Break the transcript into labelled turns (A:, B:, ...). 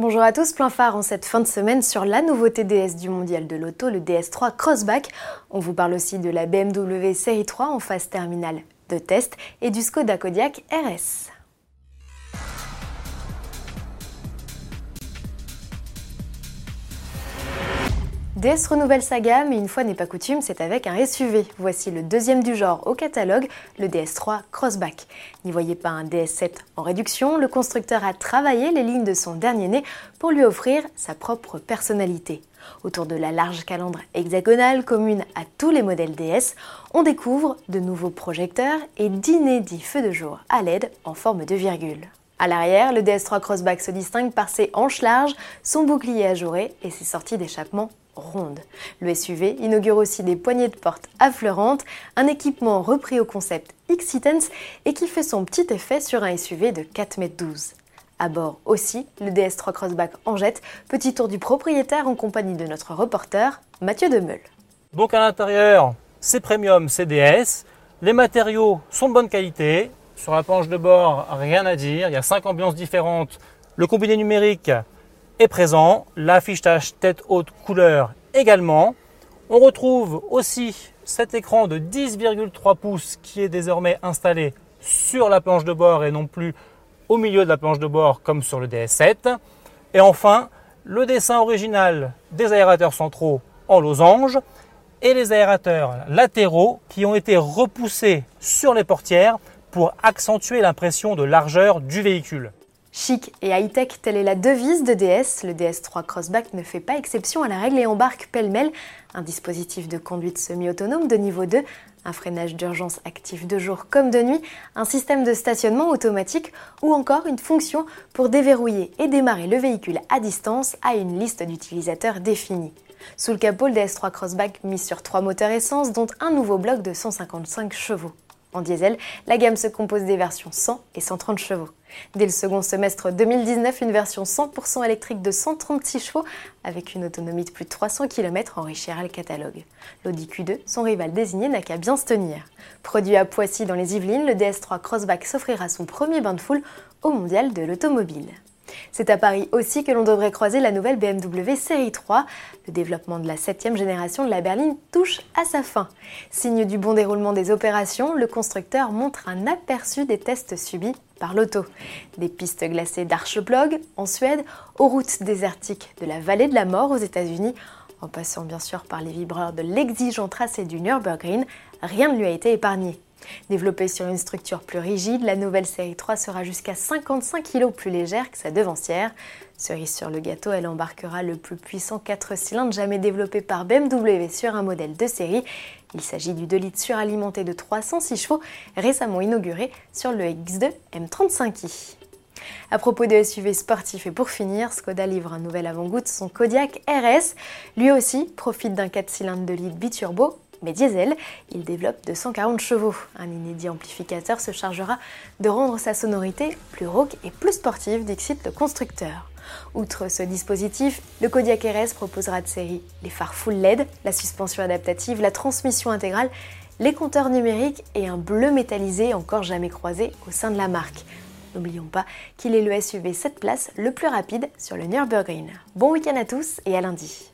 A: Bonjour à tous, plein phare en cette fin de semaine sur la nouveauté DS du mondial de l'auto, le DS3 Crossback. On vous parle aussi de la BMW Série 3 en phase terminale de test et du Skoda Kodiaq RS. DS renouvelle sa gamme et une fois n'est pas coutume, c'est avec un SUV. Voici le deuxième du genre au catalogue, le DS3 Crossback. N'y voyez pas un DS7 en réduction, le constructeur a travaillé les lignes de son dernier né pour lui offrir sa propre personnalité. Autour de la large calandre hexagonale commune à tous les modèles DS, on découvre de nouveaux projecteurs et d'inédits feux de jour à LED en forme de virgule. À l'arrière, le DS3 Crossback se distingue par ses hanches larges, son bouclier ajouré et ses sorties d'échappement ronde. Le SUV inaugure aussi des poignées de porte affleurantes, un équipement repris au concept Xitens et qui fait son petit effet sur un SUV de 4,12 m. À bord aussi, le DS3 Crossback en jette, petit tour du propriétaire en compagnie de notre reporter Mathieu Demeul.
B: Donc à l'intérieur, c'est premium CDS, les matériaux sont de bonne qualité, sur la planche de bord, rien à dire, il y a cinq ambiances différentes, le combiné numérique est présent, l'affichage tête haute couleur également. On retrouve aussi cet écran de 10,3 pouces qui est désormais installé sur la planche de bord et non plus au milieu de la planche de bord comme sur le DS7. Et enfin, le dessin original des aérateurs centraux en losange et les aérateurs latéraux qui ont été repoussés sur les portières pour accentuer l'impression de largeur du véhicule.
A: Chic et high-tech, telle est la devise de DS. Le DS3 Crossback ne fait pas exception à la règle et embarque pêle-mêle un dispositif de conduite semi-autonome de niveau 2, un freinage d'urgence actif de jour comme de nuit, un système de stationnement automatique ou encore une fonction pour déverrouiller et démarrer le véhicule à distance à une liste d'utilisateurs définie. Sous le capot, le DS3 Crossback mise sur trois moteurs essence, dont un nouveau bloc de 155 chevaux. En diesel, la gamme se compose des versions 100 et 130 chevaux. Dès le second semestre 2019, une version 100% électrique de 136 chevaux avec une autonomie de plus de 300 km enrichira le catalogue. L'Audi Q2, son rival désigné, n'a qu'à bien se tenir. Produit à Poissy dans les Yvelines, le DS3 Crossback s'offrira son premier bain de foule au mondial de l'automobile. C'est à Paris aussi que l'on devrait croiser la nouvelle BMW Série 3. Le développement de la 7 génération de la berline touche à sa fin. Signe du bon déroulement des opérations, le constructeur montre un aperçu des tests subis par l'auto. Des pistes glacées d'Archeblog en Suède aux routes désertiques de la vallée de la mort aux États-Unis, en passant bien sûr par les vibreurs de l'exigeant tracé du Nürburgring, rien ne lui a été épargné. Développée sur une structure plus rigide, la nouvelle série 3 sera jusqu'à 55 kg plus légère que sa devancière. Cerise sur le gâteau, elle embarquera le plus puissant 4 cylindres jamais développé par BMW sur un modèle de série. Il s'agit du 2 litres suralimenté de 306 chevaux, récemment inauguré sur le X2 M35i. À propos de SUV sportifs et pour finir, Skoda livre un nouvel avant-goût de son Kodiaq RS. Lui aussi profite d'un 4 cylindres de litre biturbo mais diesel, il développe 240 chevaux. Un inédit amplificateur se chargera de rendre sa sonorité plus rauque et plus sportive, d'excite le constructeur. Outre ce dispositif, le Kodiaq RS proposera de série les phares full LED, la suspension adaptative, la transmission intégrale, les compteurs numériques et un bleu métallisé encore jamais croisé au sein de la marque. N'oublions pas qu'il est le SUV 7 places le plus rapide sur le Nürburgring. Bon week-end à tous et à lundi.